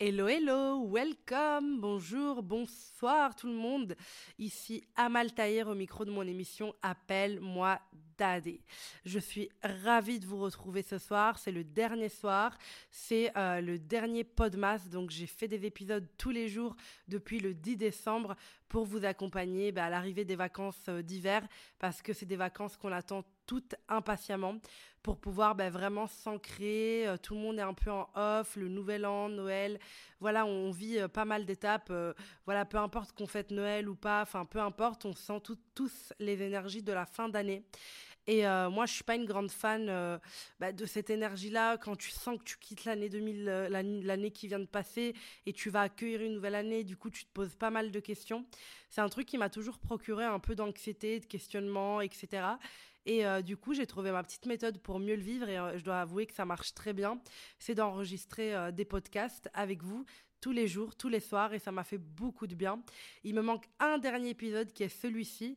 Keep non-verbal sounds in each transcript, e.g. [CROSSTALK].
Hello, hello, welcome, bonjour, bonsoir tout le monde. Ici Amal Taher au micro de mon émission Appelle-moi Dadé. Je suis ravie de vous retrouver ce soir. C'est le dernier soir, c'est euh, le dernier Podmas. Donc j'ai fait des épisodes tous les jours depuis le 10 décembre pour vous accompagner bah, à l'arrivée des vacances euh, d'hiver parce que c'est des vacances qu'on attend toutes impatiemment pour pouvoir bah, vraiment s'ancrer. Euh, tout le monde est un peu en off, le nouvel an, Noël. Voilà, on vit euh, pas mal d'étapes. Voilà, peu importe qu'on fête Noël ou pas, enfin peu importe, on sent tous les énergies de la fin d'année. Et moi, je suis pas une grande fan bah, de cette énergie-là. Quand tu sens que tu quittes l'année 2000, l'année qui vient de passer, et tu vas accueillir une nouvelle année, du coup, tu te poses pas mal de questions. C'est un truc qui m'a toujours procuré un peu d'anxiété, de questionnement, etc. Et euh, du coup, j'ai trouvé ma petite méthode pour mieux le vivre et euh, je dois avouer que ça marche très bien. C'est d'enregistrer euh, des podcasts avec vous tous les jours, tous les soirs, et ça m'a fait beaucoup de bien. Il me manque un dernier épisode qui est celui-ci,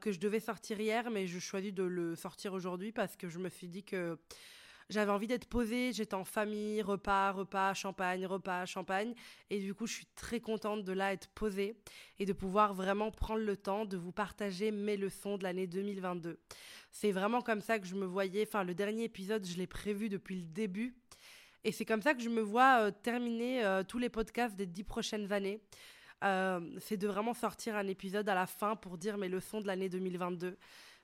que je devais sortir hier, mais je choisis de le sortir aujourd'hui parce que je me suis dit que j'avais envie d'être posée, j'étais en famille, repas, repas, champagne, repas, champagne. Et du coup, je suis très contente de là être posée et de pouvoir vraiment prendre le temps de vous partager mes leçons de l'année 2022. C'est vraiment comme ça que je me voyais. Enfin, le dernier épisode, je l'ai prévu depuis le début. Et c'est comme ça que je me vois euh, terminer euh, tous les podcasts des dix prochaines années. Euh, c'est de vraiment sortir un épisode à la fin pour dire mes leçons de l'année 2022.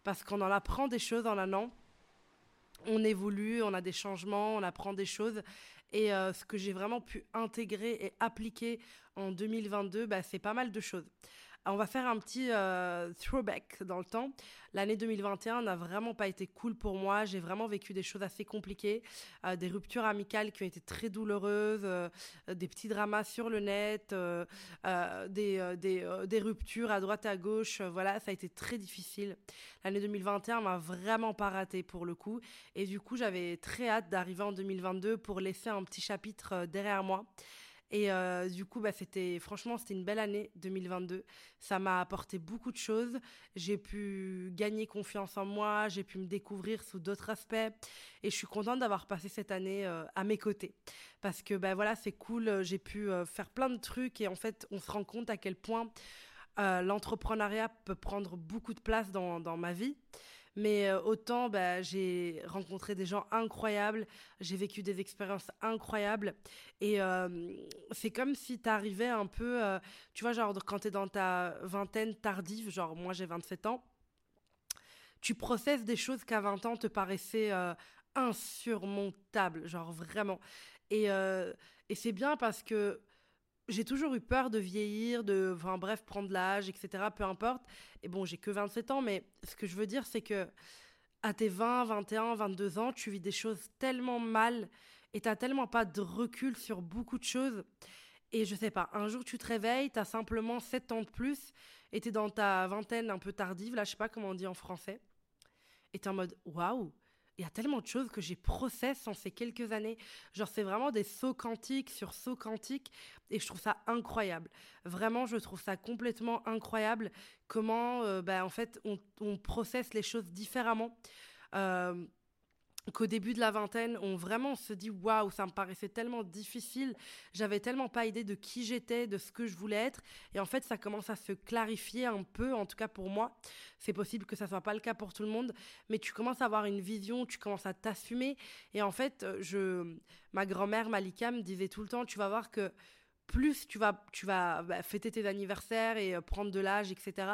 Parce qu'on en apprend des choses en un an on évolue, on a des changements, on apprend des choses. Et ce que j'ai vraiment pu intégrer et appliquer en 2022, bah, c'est pas mal de choses. On va faire un petit euh, throwback dans le temps. L'année 2021 n'a vraiment pas été cool pour moi. J'ai vraiment vécu des choses assez compliquées, euh, des ruptures amicales qui ont été très douloureuses, euh, des petits dramas sur le net, des, ruptures à droite à gauche. voilà, ça a été très difficile. L'année 2021 m'a vraiment pas raté pour le coup. Et du coup, j'avais très hâte d'arriver en 2022 pour laisser un petit chapitre derrière moi. Et euh, du coup, bah, c'était franchement, c'était une belle année 2022. Ça m'a apporté beaucoup de choses. J'ai pu gagner confiance en moi, j'ai pu me découvrir sous d'autres aspects. Et je suis contente d'avoir passé cette année euh, à mes côtés. Parce que bah, voilà, c'est cool, j'ai pu euh, faire plein de trucs et en fait, on se rend compte à quel point l'entrepreneuriat peut prendre beaucoup de place dans ma vie. Mais euh, autant, bah, j'ai rencontré des gens incroyables, j'ai vécu des expériences incroyables. Et euh, c'est comme si tu arrivais un peu, euh, tu vois, genre quand tu es dans ta vingtaine tardive, genre moi j'ai 27 ans, tu processes des choses qu'à 20 ans te paraissaient insurmontables, genre vraiment. Et, et c'est bien parce que j'ai toujours eu peur de vieillir, de, enfin bref, prendre l'âge, etc. Peu importe. Et bon, j'ai que 27 ans, mais ce que je veux dire, c'est que à tes 20, 21, 22 ans, tu vis des choses tellement mal et t'as tellement pas de recul sur beaucoup de choses. Et je sais pas, un jour tu te réveilles, t'as simplement 7 ans de plus et t'es dans ta vingtaine un peu tardive, là je sais pas comment on dit en français. Et t'es en mode waouh, il y a tellement de choses que j'ai process en ces quelques années. Genre, c'est vraiment des sauts quantiques sur sauts quantiques et je trouve ça incroyable. Vraiment, je trouve ça complètement incroyable comment, euh, bah, en fait, on, on processe les choses différemment. Euh, qu'au début de la vingtaine, on vraiment se dit waouh, ça me paraissait tellement difficile, j'avais tellement pas idée de qui j'étais, de ce que je voulais être, et en fait ça commence à se clarifier un peu, en tout cas pour moi. C'est possible que ça soit pas le cas pour tout le monde, mais tu commences à avoir une vision, tu commences à t'assumer, et en fait, je, ma grand-mère Malika me disait tout le temps, tu vas voir que plus tu vas, tu vas bah, fêter tes anniversaires et euh, prendre de l'âge, etc.,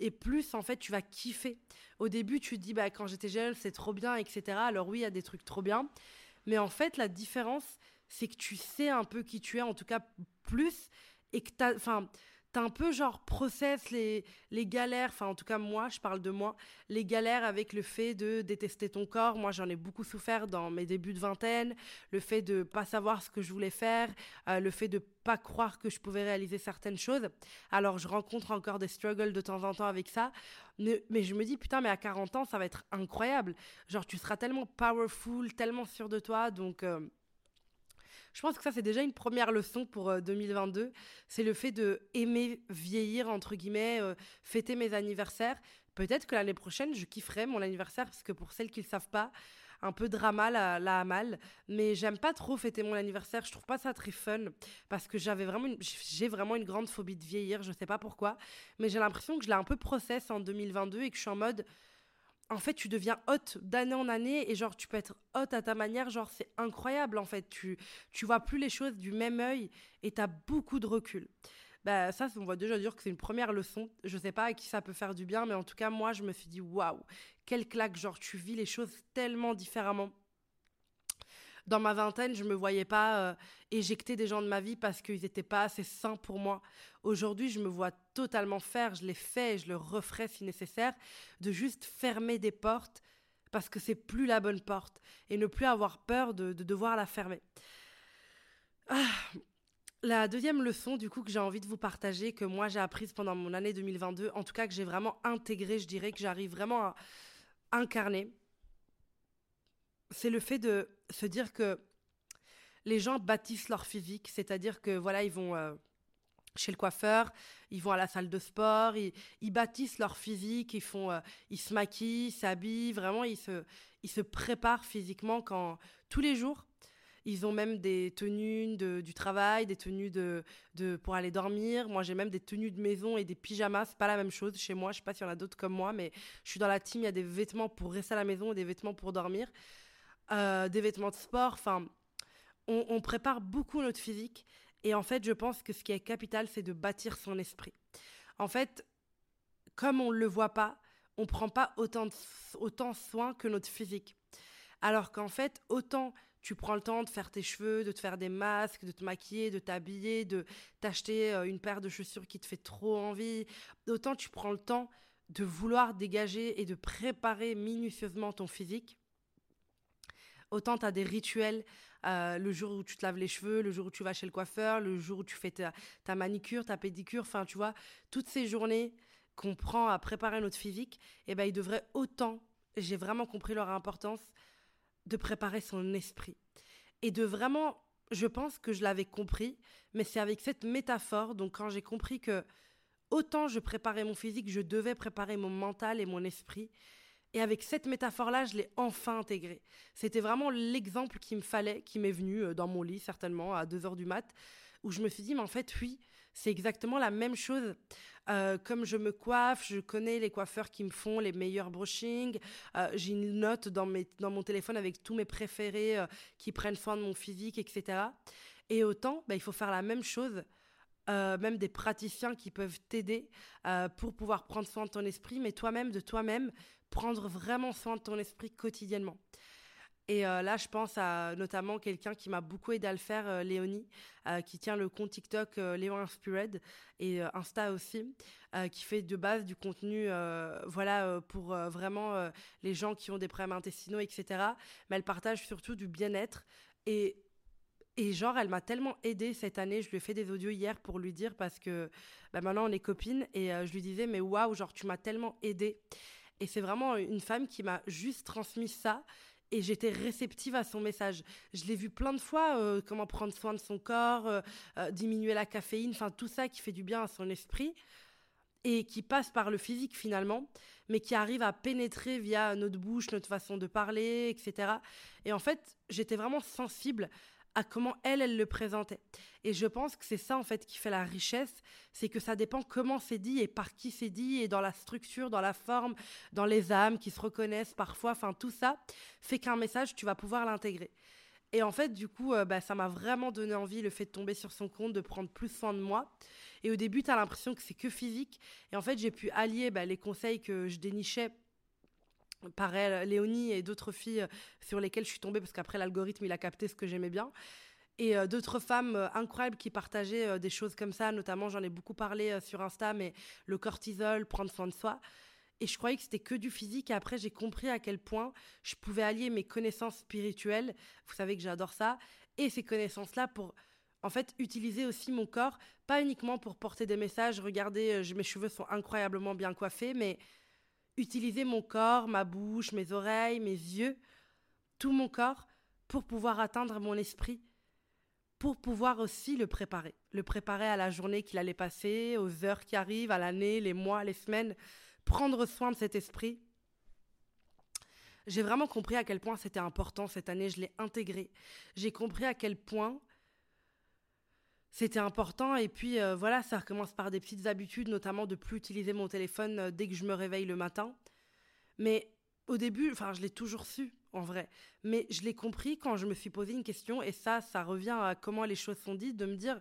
et plus en fait tu vas kiffer. Au début, tu te dis bah quand j'étais jeune, c'est trop bien, etc. Alors oui, il y a des trucs trop bien, mais en fait la différence, c'est que tu sais un peu qui tu es, en tout cas plus, et que enfin t'as un peu genre process les, galères, enfin en tout cas moi, je parle de moi, les galères avec le fait de détester ton corps. Moi j'en ai beaucoup souffert dans mes débuts de vingtaine, le fait de pas savoir ce que je voulais faire, euh, le fait de pas croire que je pouvais réaliser certaines choses. Alors je rencontre encore des struggles de temps en temps avec ça, mais, je me dis putain mais à 40 ans ça va être incroyable. Genre tu seras tellement powerful, tellement sûr de toi, donc... Euh, je pense que ça, c'est déjà une première leçon pour 2022. Euh, c'est le fait de aimer vieillir, entre guillemets, euh, fêter mes anniversaires. Peut-être que l'année prochaine, je kifferai mon anniversaire, parce que pour celles qui ne le savent pas, un peu drama la, la Amal, mais j'aime pas trop fêter mon anniversaire. Je trouve pas ça très fun parce que j'avais vraiment, j'ai vraiment une grande phobie de vieillir. Je sais pas pourquoi, mais j'ai l'impression que je l'ai un peu process en 2022 et que je suis en mode en fait, tu deviens hôte d'année en année et genre, tu peux être hôte à ta manière. Genre, c'est incroyable en fait. Tu, tu vois plus les choses du même œil et tu as beaucoup de recul. Bah, ça, on va déjà dire que c'est une première leçon. Je sais pas à qui ça peut faire du bien, mais en tout cas, moi, je me suis dit, waouh, quelle claque. Genre, tu vis les choses tellement différemment dans ma vingtaine, je me voyais pas euh, éjecter des gens de ma vie parce qu'ils n'étaient pas assez sains pour moi. Aujourd'hui, je me vois totalement faire, je l'ai fait je le referai si nécessaire, de juste fermer des portes parce que c'est plus la bonne porte et ne plus avoir peur de, devoir la fermer. Ah. La deuxième leçon, du coup, que j'ai envie de vous partager, que moi j'ai apprise pendant mon année 2022, en tout cas que j'ai vraiment intégré, je dirais que j'arrive vraiment à incarner, c'est le fait de se dire que les gens bâtissent leur physique, c'est-à-dire que voilà, ils vont euh, chez le coiffeur, ils vont à la salle de sport, ils, bâtissent leur physique, ils font, euh, ils se maquillent, s'habillent, vraiment, ils se, ils se préparent physiquement quand tous les jours. Ils ont même des tenues de, du travail, des tenues de, de, pour aller dormir. Moi, j'ai même des tenues de maison et des pyjamas. C'est pas la même chose chez moi. Je sais pas s'il y en a d'autres comme moi, mais je suis dans la team. Il y a des vêtements pour rester à la maison et des vêtements pour dormir. Euh, des vêtements de sport. Enfin, on, prépare beaucoup notre physique. Et en fait, je pense que ce qui est capital, c'est de bâtir son esprit. En fait, comme on ne le voit pas, on ne prend pas autant, autant soin que notre physique. Alors qu'en fait, autant tu prends le temps de faire tes cheveux, de te faire des masques, de te maquiller, de t'habiller, de t'acheter euh, une paire de chaussures qui te fait trop envie, autant tu prends le temps de vouloir dégager et de préparer minutieusement ton physique Autant tu as des rituels euh, le jour où tu te laves les cheveux, le jour où tu vas chez le coiffeur, le jour où tu fais ta, manicure, ta pédicure, enfin tu vois, toutes ces journées qu'on prend à préparer notre physique, eh ben, il devrait autant, j'ai vraiment compris leur importance, de préparer son esprit. Et de vraiment, je pense que je l'avais compris, mais c'est avec cette métaphore, donc quand j'ai compris que autant je préparais mon physique, je devais préparer mon mental et mon esprit, et avec cette métaphore-là, je l'ai enfin intégrée. C'était vraiment l'exemple qu'il me fallait, qui m'est venu euh, dans mon lit, certainement, à 2h du mat, où je me suis dit, mais en fait, oui, c'est exactement la même chose. Euh, comme je me coiffe, je connais les coiffeurs qui me font les meilleurs brushings. Euh, j'ai une note dans mon téléphone avec tous mes préférés qui prennent soin de mon physique, etc. Et autant, bah, il faut faire la même chose. même des praticiens qui peuvent t'aider pour pouvoir prendre soin de ton esprit, mais toi-même, de toi-même, prendre vraiment soin de ton esprit quotidiennement. Et euh, là, je pense à notamment quelqu'un qui m'a beaucoup aidé à le faire, euh, Léonie, euh, qui tient le compte TikTok Léon Inspired et Insta aussi, qui fait de base du contenu, voilà, pour vraiment les gens qui ont des problèmes intestinaux, etc. Mais elle partage surtout du bien-être et et genre, elle m'a tellement aidée cette année. Je lui ai fait des audios hier pour lui dire parce que bah, maintenant on est copines et je lui disais mais waouh, genre tu m'as tellement aidée. Et c'est vraiment une femme qui m'a juste transmis ça. Et j'étais réceptive à son message. Je l'ai vu plein de fois, euh, comment prendre soin de son corps, euh, euh, diminuer la caféine, enfin tout ça qui fait du bien à son esprit et qui passe par le physique finalement, mais qui arrive à pénétrer via notre bouche, notre façon de parler, etc. Et en fait, j'étais vraiment sensible à comment elle, elle le présentait. Et je pense que c'est ça, en fait, qui fait la richesse, c'est que ça dépend comment c'est dit et par qui c'est dit, et dans la structure, dans la forme, dans les âmes qui se reconnaissent parfois, enfin, tout ça fait qu'un message, tu vas pouvoir l'intégrer. Et en fait, du coup, euh, bah, ça m'a vraiment donné envie, le fait de tomber sur son compte, de prendre plus soin de moi. Et au début, tu as l'impression que c'est que physique. Et en fait, j'ai pu allier bah, les conseils que je dénichais par elle, Léonie et d'autres filles euh, sur lesquelles je suis tombée parce qu'après l'algorithme il a capté ce que j'aimais bien. Et euh, d'autres femmes euh, incroyables qui partageaient des choses comme ça, notamment j'en ai beaucoup parlé sur Insta, mais le cortisol, prendre soin de soi. Et je croyais que c'était que du physique. Et après, j'ai compris à quel point je pouvais allier mes connaissances spirituelles, vous savez que j'adore ça, et ces connaissances-là pour, en fait, utiliser aussi mon corps, pas uniquement pour porter des messages, regardez, mes cheveux sont incroyablement bien coiffés, mais utiliser mon corps, ma bouche, mes oreilles, mes yeux, tout mon corps pour pouvoir atteindre mon esprit, pour pouvoir aussi le préparer. Le préparer à la journée qu'il allait passer, aux heures qui arrivent, à l'année, les mois, les semaines, prendre soin de cet esprit. j'ai vraiment compris à quel point c'était important cette année, je l'ai intégré. J'ai compris à quel point c'était important. Et puis euh, voilà, ça recommence par des petites habitudes, notamment de plus utiliser mon téléphone euh, dès que je me réveille le matin. Mais au début, enfin, je l'ai toujours su en vrai, mais je l'ai compris quand je me suis posé une question et ça, ça revient à comment les choses sont dites, de me dire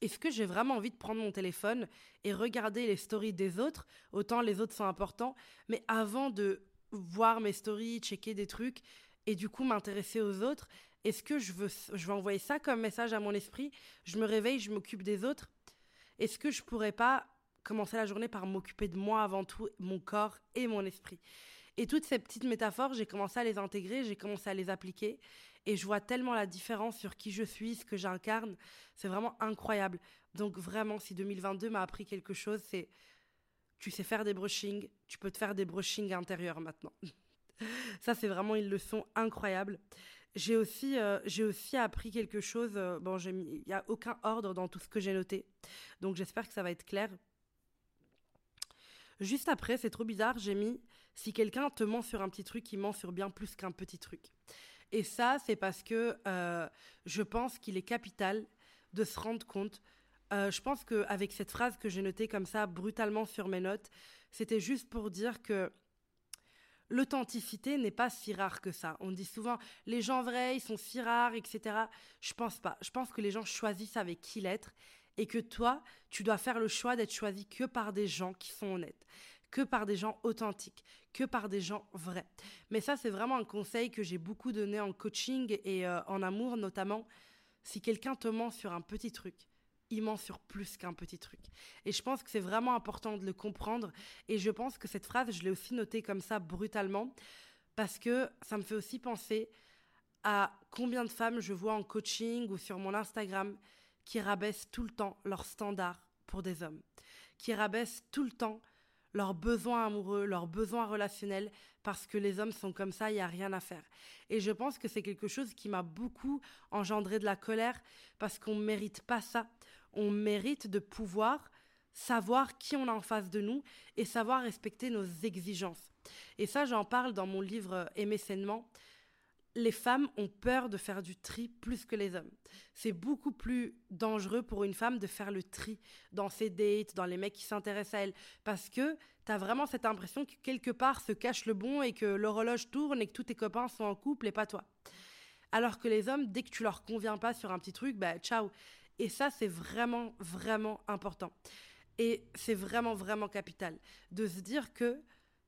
est-ce que j'ai vraiment envie de prendre mon téléphone et regarder les stories des autres? Autant les autres sont importants, mais avant de voir mes stories, checker des trucs et du coup m'intéresser aux autres, est-ce que je veux, je envoyer ça comme message à mon esprit? Je me réveille, je m'occupe des autres. Est-ce que je pourrais pas commencer la journée par m'occuper de moi avant tout, mon corps et mon esprit? Et toutes ces petites métaphores, j'ai commencé à les intégrer, j'ai commencé à les appliquer. Et je vois tellement la différence sur qui je suis, ce que j'incarne. C'est vraiment incroyable. Donc vraiment, si 2022 m'a appris quelque chose, c'est tu sais faire des brushings, tu peux te faire des brushings intérieurs maintenant. [LAUGHS] Ça, c'est vraiment une leçon incroyable. J'ai aussi, euh, aussi appris quelque chose. Euh, bon, il n'y a aucun ordre dans tout ce que j'ai noté. Donc, j'espère que ça va être clair. Juste après, c'est trop bizarre, j'ai mis si quelqu'un te ment sur un petit truc, il ment sur bien plus qu'un petit truc. Et ça, c'est parce que euh, je pense qu'il est capital de se rendre compte. je pense qu'avec cette phrase que j'ai notée comme ça brutalement sur mes notes, c'était juste pour dire que l'authenticité n'est pas si rare que ça. On dit souvent les gens vrais, ils sont si rares, etc. Je pense pas. Je pense que les gens choisissent avec qui l'être et que toi, tu dois faire le choix d'être choisi que par des gens qui sont honnêtes, que par des gens authentiques, que par des gens vrais. Mais ça, c'est vraiment un conseil que j'ai beaucoup donné en coaching et euh, en amour notamment. Si quelqu'un te ment sur un petit truc, il ment sur plus qu'un petit truc. Et je pense que c'est vraiment important de le comprendre. Et je pense que cette phrase, je l'ai aussi notée comme ça brutalement, parce que ça me fait aussi penser à combien de femmes je vois en coaching ou sur mon Instagram qui rabaissent tout le temps leurs standards pour des hommes, qui rabaissent tout le temps leurs besoins amoureux, leurs besoins relationnels, parce que les hommes sont comme ça, il n'y a rien à faire. Et je pense que c'est quelque chose qui m'a beaucoup engendré de la colère, parce qu'on ne mérite pas ça on mérite de pouvoir savoir qui on a en face de nous et savoir respecter nos exigences. Et ça, j'en parle dans mon livre euh, Aimer sainement. Les femmes ont peur de faire du tri plus que les hommes. C'est beaucoup plus dangereux pour une femme de faire le tri dans ses dates, dans les mecs qui s'intéressent à elle, parce que tu as vraiment cette impression que quelque part se cache le bon et que l'horloge tourne et que tous tes copains sont en couple et pas toi. Alors que les hommes, dès que tu leur conviens pas sur un petit truc, bah ciao. Et ça, c'est vraiment, vraiment important. Et c'est vraiment, vraiment capital de se dire que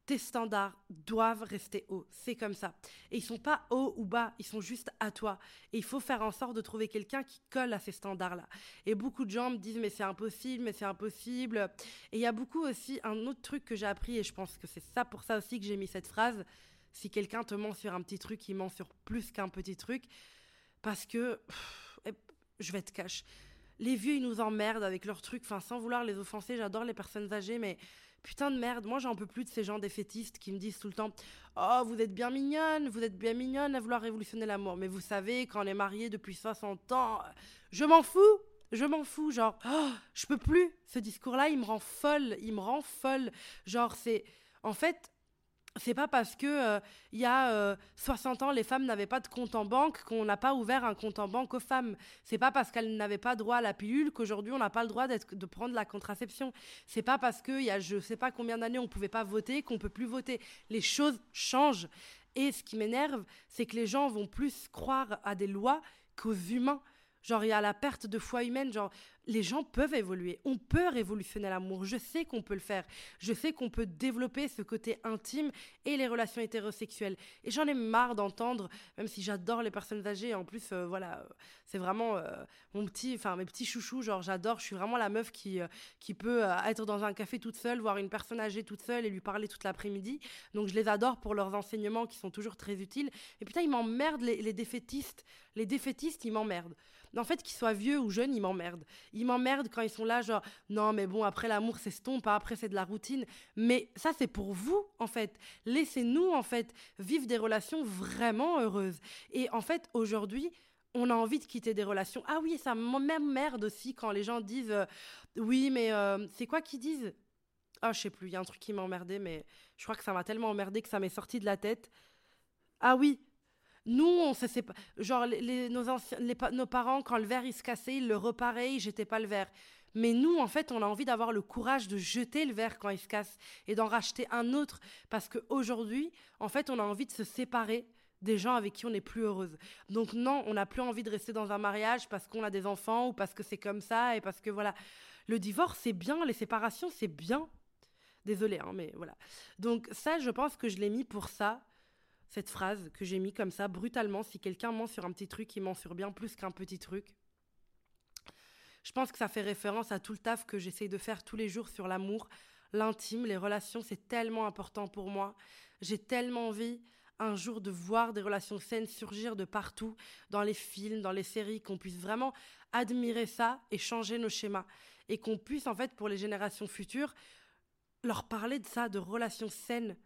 tes standards doivent rester hauts. C'est comme ça. Et ils sont pas hauts ou bas, ils sont juste à toi. Et il faut faire en sorte de trouver quelqu'un qui colle à ces standards-là. Et beaucoup de gens me disent mais c'est impossible, mais c'est impossible. Et il y a beaucoup aussi un autre truc que j'ai appris et je pense que c'est ça pour ça aussi que j'ai mis cette phrase. Si quelqu'un te ment sur un petit truc, il ment sur plus qu'un petit truc. Parce que je vais te cacher. Les vieux, ils nous emmerdent avec leurs trucs. Enfin, sans vouloir les offenser, j'adore les personnes âgées, mais putain de merde. Moi, j'en peux plus de ces gens défaitistes qui me disent tout le temps Oh, vous êtes bien mignonne, vous êtes bien mignonne à vouloir révolutionner l'amour. Mais vous savez, quand on est marié depuis 60 ans, je m'en fous. Je m'en fous, genre, oh, je peux plus. Ce discours-là, il me rend folle, il me rend folle. Genre, c'est. En fait, c'est pas parce que euh, il y a 60 euh, ans les femmes n'avaient pas de compte en banque qu'on n'a pas ouvert un compte en banque aux femmes. C'est pas parce qu'elles n'avaient pas droit à la pilule qu'aujourd'hui on n'a pas le droit de prendre la contraception. C'est pas parce que il y a je sais pas combien d'années on pouvait pas voter qu'on peut plus voter. Les choses changent. Et ce qui m'énerve, c'est que les gens vont plus croire à des lois qu'aux humains. Genre, il y a la perte de foi humaine. Genre, les gens peuvent évoluer. On peut révolutionner l'amour. Je sais qu'on peut le faire. Je sais qu'on peut développer ce côté intime et les relations hétérosexuelles. Et j'en ai marre d'entendre, même si j'adore les personnes âgées. En plus, euh, voilà, c'est vraiment euh, mon petit, enfin mes petits chouchous. Genre, j'adore. Je suis vraiment la meuf qui euh, qui peut être dans un café toute seule, voir une personne âgée toute seule et lui parler toute l'après-midi. Donc, je les adore pour leurs enseignements qui sont toujours très utiles. Et putain, ils m'emmerdent les, les défaitistes. Les défaitistes, ils m'emmerdent. En fait, qu'ils soient vieux ou jeunes, ils m'emmerdent ils m'emmerdent quand ils sont là, genre, non, mais bon, après l'amour s'estompe, après c'est de la routine. Mais ça, c'est pour vous, en fait. Laissez-nous, en fait, vivre des relations vraiment heureuses. Et en fait, aujourd'hui, on a envie de quitter des relations. Ah oui, ça m'emmerde aussi quand les gens disent, euh, oui, mais euh, c'est quoi qu'ils disent? Ah, je sais plus, il y a un truc qui m'a emmerdé, mais je crois que ça m'a tellement emmerdé que ça m'est sorti de la tête. Ah oui, nous, on se pas. Genre, nos parents, quand le verre il se cassait, ils le reparaient, ils jetaient pas le verre. Mais nous, en fait, on a envie d'avoir le courage de jeter le verre quand il se casse et d'en racheter un autre. Parce qu'aujourd'hui, en fait, on a envie de se séparer des gens avec qui on n'est plus heureuse. Donc non, on n'a plus envie de rester dans un mariage parce qu'on a des enfants ou parce que c'est comme ça et parce que voilà. Le divorce, c'est bien, les séparations, c'est bien. Désolée, hein, mais voilà. Donc ça, je pense que je l'ai mis pour ça, cette phrase que j'ai mis comme ça, brutalement. Si quelqu'un ment sur un petit truc, il ment sur bien plus qu'un petit truc. Je pense que ça fait référence à tout le taf que j'essaye de faire tous les jours sur l'amour, l'intime, les relations. C'est tellement important pour moi. J'ai tellement envie un jour de voir des relations saines surgir de partout, dans les films, dans les séries, qu'on puisse vraiment admirer ça et changer nos schémas. Et qu'on puisse, en fait, pour les générations futures, leur parler de ça, de relations saines.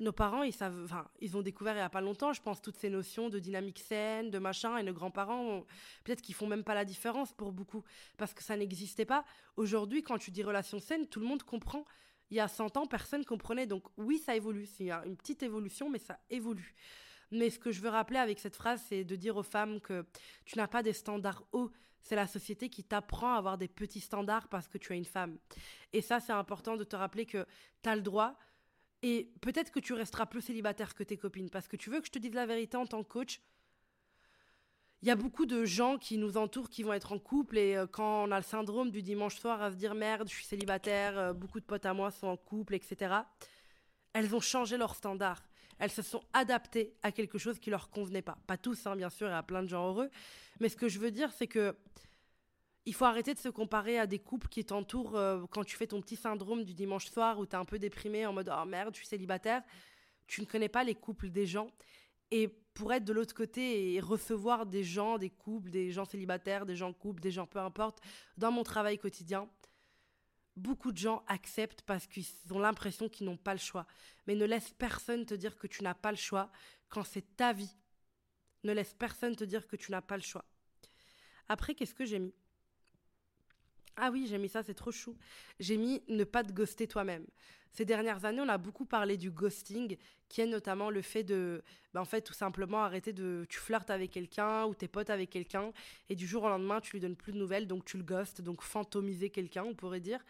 Nos parents, ils savent, enfin, ils ont découvert il n'y a pas longtemps, je pense, toutes ces notions de dynamique saine, de machin, et nos grands-parents, peut-être qu'ils font même pas la différence pour beaucoup, parce que ça n'existait pas. Aujourd'hui, quand tu dis relations saines, tout le monde comprend il y a 100 ans, personne comprenait. Donc oui, ça évolue. Il y a une petite évolution, mais ça évolue. Mais ce que je veux rappeler avec cette phrase, c'est de dire aux femmes que tu n'as pas des standards hauts. C'est la société qui t'apprend à avoir des petits standards parce que tu es une femme. Et ça, c'est important de te rappeler que tu as le droit. Et peut-être que tu resteras plus célibataire que tes copines. Parce que tu veux que je te dise la vérité en tant que coach? Il y a beaucoup de gens qui nous entourent qui vont être en couple et euh, quand on a le syndrome du dimanche soir à se dire merde, je suis célibataire, euh, beaucoup de potes à moi sont en couple, etc. Elles ont changé leur standard. Elles se sont adaptées à quelque chose qui leur convenait pas. Pas tous, hein, bien sûr, y a plein de gens heureux. Mais ce que je veux dire, c'est que il faut arrêter de se comparer à des couples qui t'entourent euh, quand tu fais ton petit syndrome du dimanche soir où tu es un peu déprimé en mode oh merde, je suis célibataire. Tu ne connais pas les couples des gens. Et pour être de l'autre côté et recevoir des gens, des couples, des gens célibataires, des gens couples, des gens peu importe, dans mon travail quotidien, beaucoup de gens acceptent parce qu'ils ont l'impression qu'ils n'ont pas le choix. Mais ne laisse personne te dire que tu n'as pas le choix quand c'est ta vie. Ne laisse personne te dire que tu n'as pas le choix. Après, qu'est-ce que j'ai mis? Ah oui, j'ai mis ça, c'est trop chou. J'ai mis ne pas te ghoster toi-même. Ces dernières années, on a beaucoup parlé du ghosting, qui est notamment le fait de, ben, en fait, tout simplement arrêter de, tu flirtes avec quelqu'un ou t'es potes avec quelqu'un, et du jour au lendemain, tu lui donnes plus de nouvelles, donc tu le ghostes, donc fantomiser quelqu'un, on pourrait dire.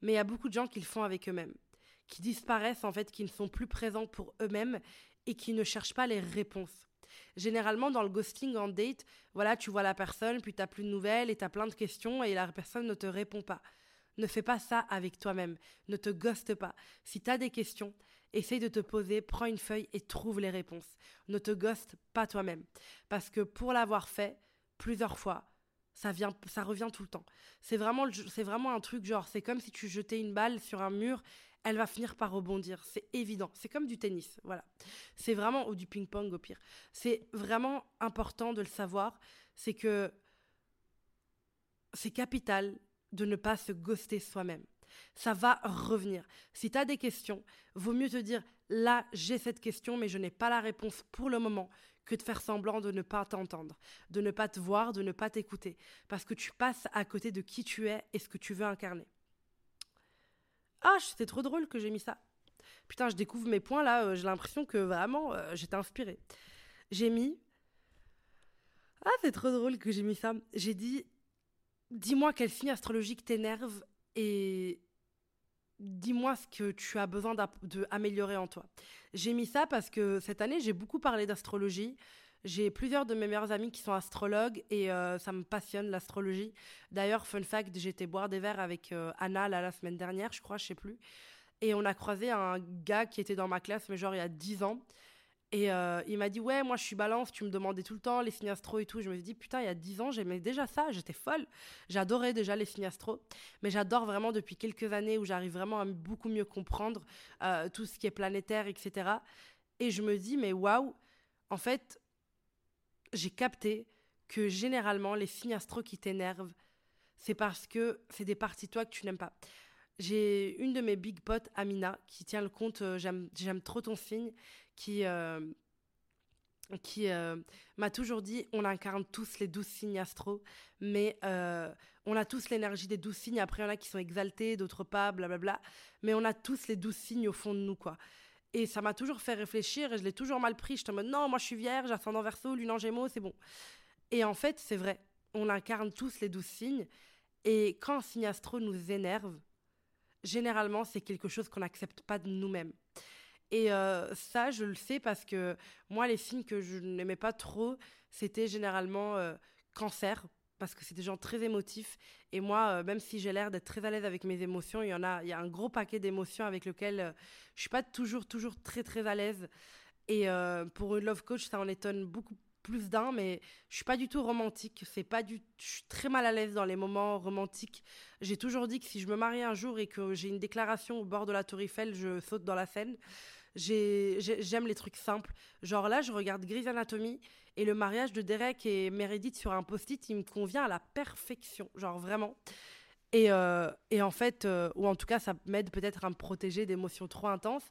Mais il y a beaucoup de gens qui le font avec eux-mêmes, qui disparaissent en fait, qui ne sont plus présents pour eux-mêmes et qui ne cherchent pas les réponses. Généralement, dans le ghosting en date, voilà, tu vois la personne, puis t'as plus de nouvelles et t'as plein de questions et la personne ne te répond pas. Ne fais pas ça avec toi-même. Ne te ghoste pas. Si tu as des questions, essaye de te poser, prends une feuille et trouve les réponses. Ne te ghoste pas toi-même. Parce que pour l'avoir fait plusieurs fois, ça, vient, ça revient tout le temps. C'est vraiment, c'est vraiment un truc genre, c'est comme si tu jetais une balle sur un mur, elle va finir par rebondir. C'est évident. C'est comme du tennis. Voilà. C'est vraiment, ou du ping-pong au pire. C'est vraiment important de le savoir. C'est que c'est capital de ne pas se ghoster soi-même. Ça va revenir. Si tu as des questions, vaut mieux te dire là, j'ai cette question, mais je n'ai pas la réponse pour le moment, que de faire semblant de ne pas t'entendre, de ne pas te voir, de ne pas t'écouter, parce que tu passes à côté de qui tu es et ce que tu veux incarner. Ah, c'est trop drôle que j'ai mis ça. Putain, je découvre mes points là, euh, j'ai l'impression que vraiment euh, j'étais inspirée. J'ai mis. Ah, c'est trop drôle que j'ai mis ça. J'ai dit dis-moi quel signe astrologique t'énerve et dis-moi ce que tu as besoin d'améliorer en toi. J'ai mis ça parce que cette année, j'ai beaucoup parlé d'astrologie. J'ai plusieurs de mes meilleurs amis qui sont astrologues et euh, ça me passionne l'astrologie. D'ailleurs, fun fact, j'étais boire des verres avec euh, Anna la semaine dernière, je crois, je sais plus. Et on a croisé un gars qui était dans ma classe, mais genre il y a 10 ans. Et euh, il m'a dit, ouais, moi je suis balance, tu me demandais tout le temps les signes astro et tout. Je me suis dit, putain, il y a 10 ans, j'aimais déjà ça, j'étais folle. J'adorais déjà les signes astro. Mais j'adore vraiment depuis quelques années où j'arrive vraiment à beaucoup mieux comprendre tout ce qui est planétaire, etc. Et je me dis, mais waouh, en fait, j'ai capté que généralement, les signes astro qui t'énervent, c'est parce que c'est des parties de toi que tu n'aimes pas. J'ai une de mes big potes, Amina, qui tient le compte euh, J'aime trop ton signe, qui, euh, qui euh, m'a toujours dit on incarne tous les douze signes astro, mais on a tous l'énergie des douze signes. Après, il y en a qui sont exaltés, d'autres pas, blablabla. Mais on a tous les douze signes au fond de nous, quoi. Et ça m'a toujours fait réfléchir et je l'ai toujours mal pris. J'étais en mode non, moi je suis vierge, ascendant verso, lune en gémeaux, c'est bon. Et en fait, c'est vrai. On incarne tous les douze signes. Et quand un signe astro nous énerve, généralement, c'est quelque chose qu'on n'accepte pas de nous-mêmes. Et euh, ça, je le sais parce que moi, les signes que je n'aimais pas trop, c'était généralement euh, cancer, parce que c'est des gens très émotifs. Et moi, euh, même si j'ai l'air d'être très à l'aise avec mes émotions, il y en a, il y a un gros paquet d'émotions avec lesquelles euh, je suis pas toujours, toujours très, très à l'aise. Et euh, pour une love coach, ça en étonne beaucoup plus d'un, mais je suis pas du tout romantique. C'est pas du, je suis très mal à l'aise dans les moments romantiques. J'ai toujours dit que si je me mariais un jour et que j'ai une déclaration au bord de la Tour Eiffel, je saute dans la scène. J'aime les trucs simples. Genre là, je regarde Grey's Anatomy et le mariage de Derek et Meredith sur un post-it, il me convient à la perfection. Genre vraiment. Et, euh, en fait, euh, ou en tout cas, ça m'aide peut-être à me protéger d'émotions trop intenses.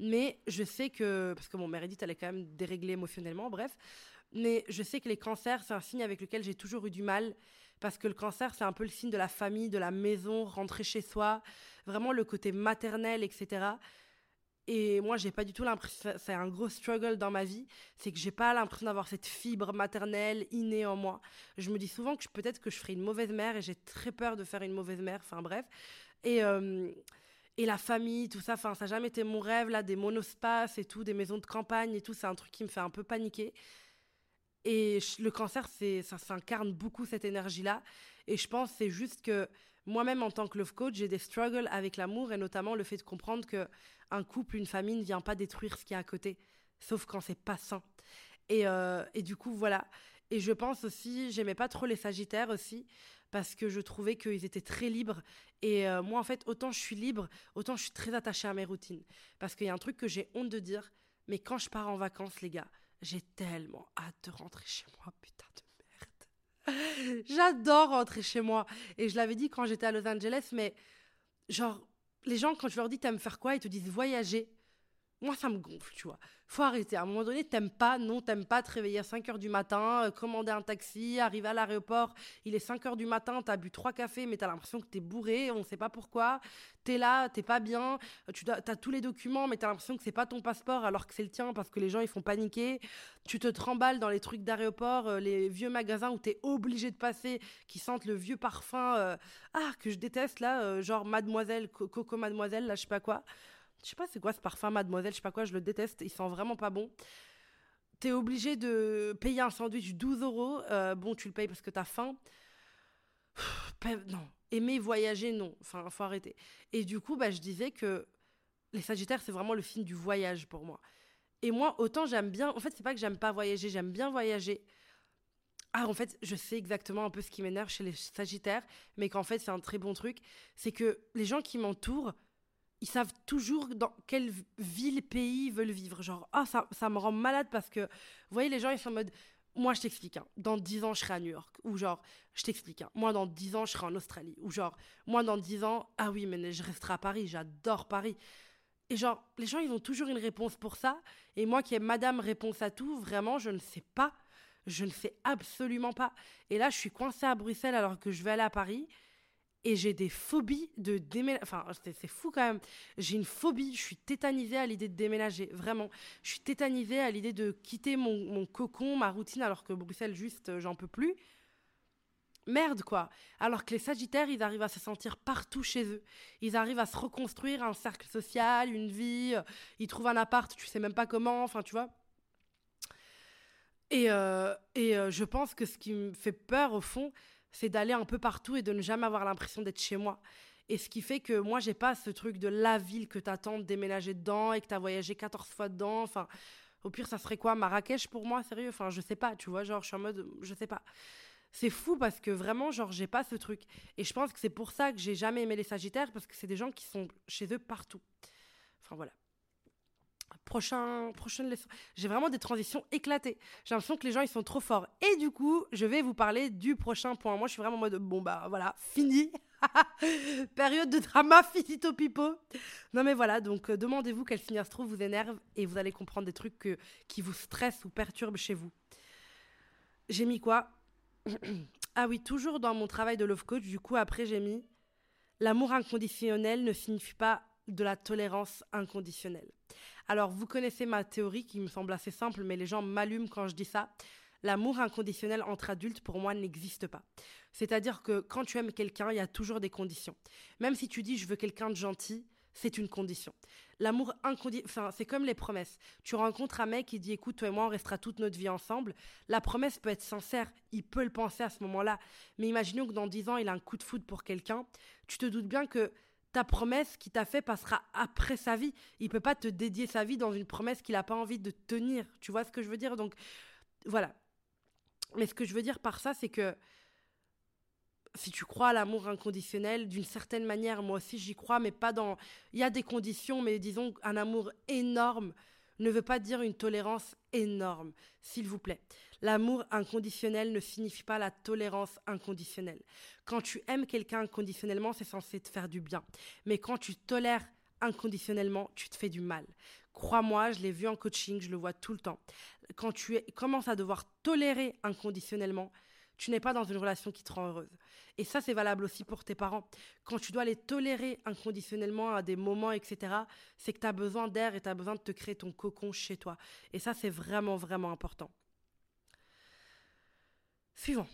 Mais je sais que, parce que mon Meredith, elle est quand même déréglée émotionnellement, bref. Mais je sais que les cancers, c'est un signe avec lequel j'ai toujours eu du mal. Parce que le cancer, c'est un peu le signe de la famille, de la maison, rentrer chez soi, vraiment le côté maternel, etc. Et moi, j'ai pas du tout l'impression, c'est un gros struggle dans ma vie, c'est que j'ai pas l'impression d'avoir cette fibre maternelle innée en moi. Je me dis souvent que peut-être que je ferai une mauvaise mère et j'ai très peur de faire une mauvaise mère, enfin bref. Et, euh, et la famille, tout ça, enfin ça n'a jamais été mon rêve, là, des monospaces et tout, des maisons de campagne et tout, c'est un truc qui me fait un peu paniquer. Et le cancer, ça s'incarne beaucoup cette énergie-là. Et je pense c'est juste que moi-même, en tant que love coach, j'ai des struggles avec l'amour et notamment le fait de comprendre que un couple, une famille ne vient pas détruire ce qui est à côté, sauf quand c'est pas sain. Et, euh, du coup, voilà. Et je pense aussi, j'aimais pas trop les Sagittaires aussi, parce que je trouvais qu'ils étaient très libres. Et euh, moi, en fait, autant je suis libre, autant je suis très attachée à mes routines. Parce qu'il y a un truc que j'ai honte de dire, mais quand je pars en vacances, les gars, j'ai tellement hâte de rentrer chez moi, putain. [LAUGHS] J'adore rentrer chez moi. Et je l'avais dit quand j'étais à Los Angeles, mais genre, les gens, quand je leur dis t'aimes faire quoi, ils te disent voyager. Moi, ça me gonfle, tu vois. Faut arrêter. À un moment donné, t'aimes pas, non, t'aimes pas te réveiller à 5 h du matin, euh, commander un taxi, arriver à l'aéroport, il est 5 h du matin, t'as bu trois cafés, mais t'as l'impression que t'es bourré, on sait pas pourquoi. T'es là, t'es pas bien, tu as tous les documents, mais t'as l'impression que c'est pas ton passeport alors que c'est le tien parce que les gens ils font paniquer. Tu te tremballes dans les trucs d'aéroport, euh, les vieux magasins où t'es obligé de passer, qui sentent le vieux parfum, euh, ah, que je déteste là, genre Mademoiselle, Coco Mademoiselle, là, je sais pas quoi. Je sais pas c'est quoi ce parfum Mademoiselle, je sais pas quoi, je le déteste, il sent vraiment pas bon. T'es obligé de payer un sandwich 12 euros. Euh, bon, tu le payes parce que t'as faim. non. Aimer voyager, non. Enfin, faut arrêter. Et du coup, bah, je disais que les Sagittaires, c'est vraiment le signe du voyage pour moi. Et moi, autant j'aime bien. En fait, c'est pas que j'aime pas voyager, j'aime bien voyager. Ah, en fait, je sais exactement un peu ce qui m'énerve chez les Sagittaires, mais qu'en fait, c'est un très bon truc. C'est que les gens qui m'entourent, ils savent toujours dans quelle ville, pays veulent vivre. Genre, ah, ça, ça me rend malade parce que, vous voyez, les gens, ils sont en mode, moi, je t'explique, hein, dans 10 ans, je serai à New York. Ou genre, je t'explique, hein, moi, dans 10 ans, je serai en Australie. Ou genre, moi, dans 10 ans, ah oui, mais je resterai à Paris, j'adore Paris. Et genre, les gens, ils ont toujours une réponse pour ça. Et moi, qui ai madame réponse à tout, vraiment, je ne sais pas. Je ne sais absolument pas. Et là, je suis coincée à Bruxelles alors que je vais aller à Paris et j'ai des phobies de déménager. Enfin, c'est fou quand même. J'ai une phobie, je suis tétanisée à l'idée de déménager, vraiment. Je suis tétanisée à l'idée de quitter mon, cocon, ma routine, alors que Bruxelles, juste, euh, j'en peux plus. Merde, quoi. Alors que les Sagittaires, ils arrivent à se sentir partout chez eux. Ils arrivent à se reconstruire un cercle social, une vie. Euh, ils trouvent un appart, tu sais même pas comment, enfin, tu vois. Et, euh, et je pense que ce qui me fait peur, au fond, c'est d'aller un peu partout et de ne jamais avoir l'impression d'être chez moi. Et ce qui fait que moi, j'ai pas ce truc de la ville que t'attends de déménager dedans et que t'as voyagé 14 fois dedans. Enfin, au pire, ça serait quoi Marrakech pour moi, sérieux? Enfin, je sais pas, tu vois, genre, je suis en mode, je sais pas. C'est fou parce que vraiment, genre, j'ai pas ce truc. Et je pense que c'est pour ça que j'ai jamais aimé les Sagittaires parce que c'est des gens qui sont chez eux partout. Enfin, voilà. Prochain, prochaine leçon. J'ai vraiment des transitions éclatées. J'ai l'impression que les gens, ils sont trop forts. Et du coup, je vais vous parler du prochain point. Moi, je suis vraiment en mode, bon, bah voilà, fini. [LAUGHS] Période de drama, finito pipo. Non, mais voilà, donc euh, demandez-vous quel astro vous énerve et vous allez comprendre des trucs qui vous stressent ou perturbent chez vous. J'ai mis quoi? [CLEARS THROAT] Ah oui, toujours dans mon travail de love coach, du coup, après, j'ai mis l'amour inconditionnel ne signifie pas de la tolérance inconditionnelle. Alors, vous connaissez ma théorie qui me semble assez simple, mais les gens m'allument quand je dis ça. L'amour inconditionnel entre adultes, pour moi, n'existe pas. C'est-à-dire que quand tu aimes quelqu'un, il y a toujours des conditions. Même si tu dis je veux quelqu'un de gentil, c'est une condition. L'amour inconditionnel, enfin, c'est comme les promesses. Tu rencontres un mec qui dit écoute, toi et moi, on restera toute notre vie ensemble. La promesse peut être sincère, il peut le penser à ce moment-là. Mais imaginons que dans 10 ans, il a un coup de foudre pour quelqu'un. Tu te doutes bien que ta promesse qu'il t'a fait passera après sa vie. Il peut pas te dédier sa vie dans une promesse qu'il n'a pas envie de tenir. Tu vois ce que je veux dire? Donc voilà. Mais ce que je veux dire par ça, c'est que si tu crois à l'amour inconditionnel, d'une certaine manière, moi aussi j'y crois, mais pas dans... Il y a des conditions, mais disons un amour énorme ne veut pas dire une tolérance énorme, s'il vous plaît. L'amour inconditionnel ne signifie pas la tolérance inconditionnelle. Quand tu aimes quelqu'un inconditionnellement, c'est censé te faire du bien. Mais quand tu tolères inconditionnellement, tu te fais du mal. Crois-moi, je l'ai vu en coaching, je le vois tout le temps. Quand tu commences à devoir tolérer inconditionnellement, tu n'es pas dans une relation qui te rend heureuse. Et ça, c'est valable aussi pour tes parents. Quand tu dois les tolérer inconditionnellement à des moments, etc., c'est que tu as besoin d'air et tu as besoin de te créer ton cocon chez toi. Et ça, c'est vraiment, vraiment important. Suivant.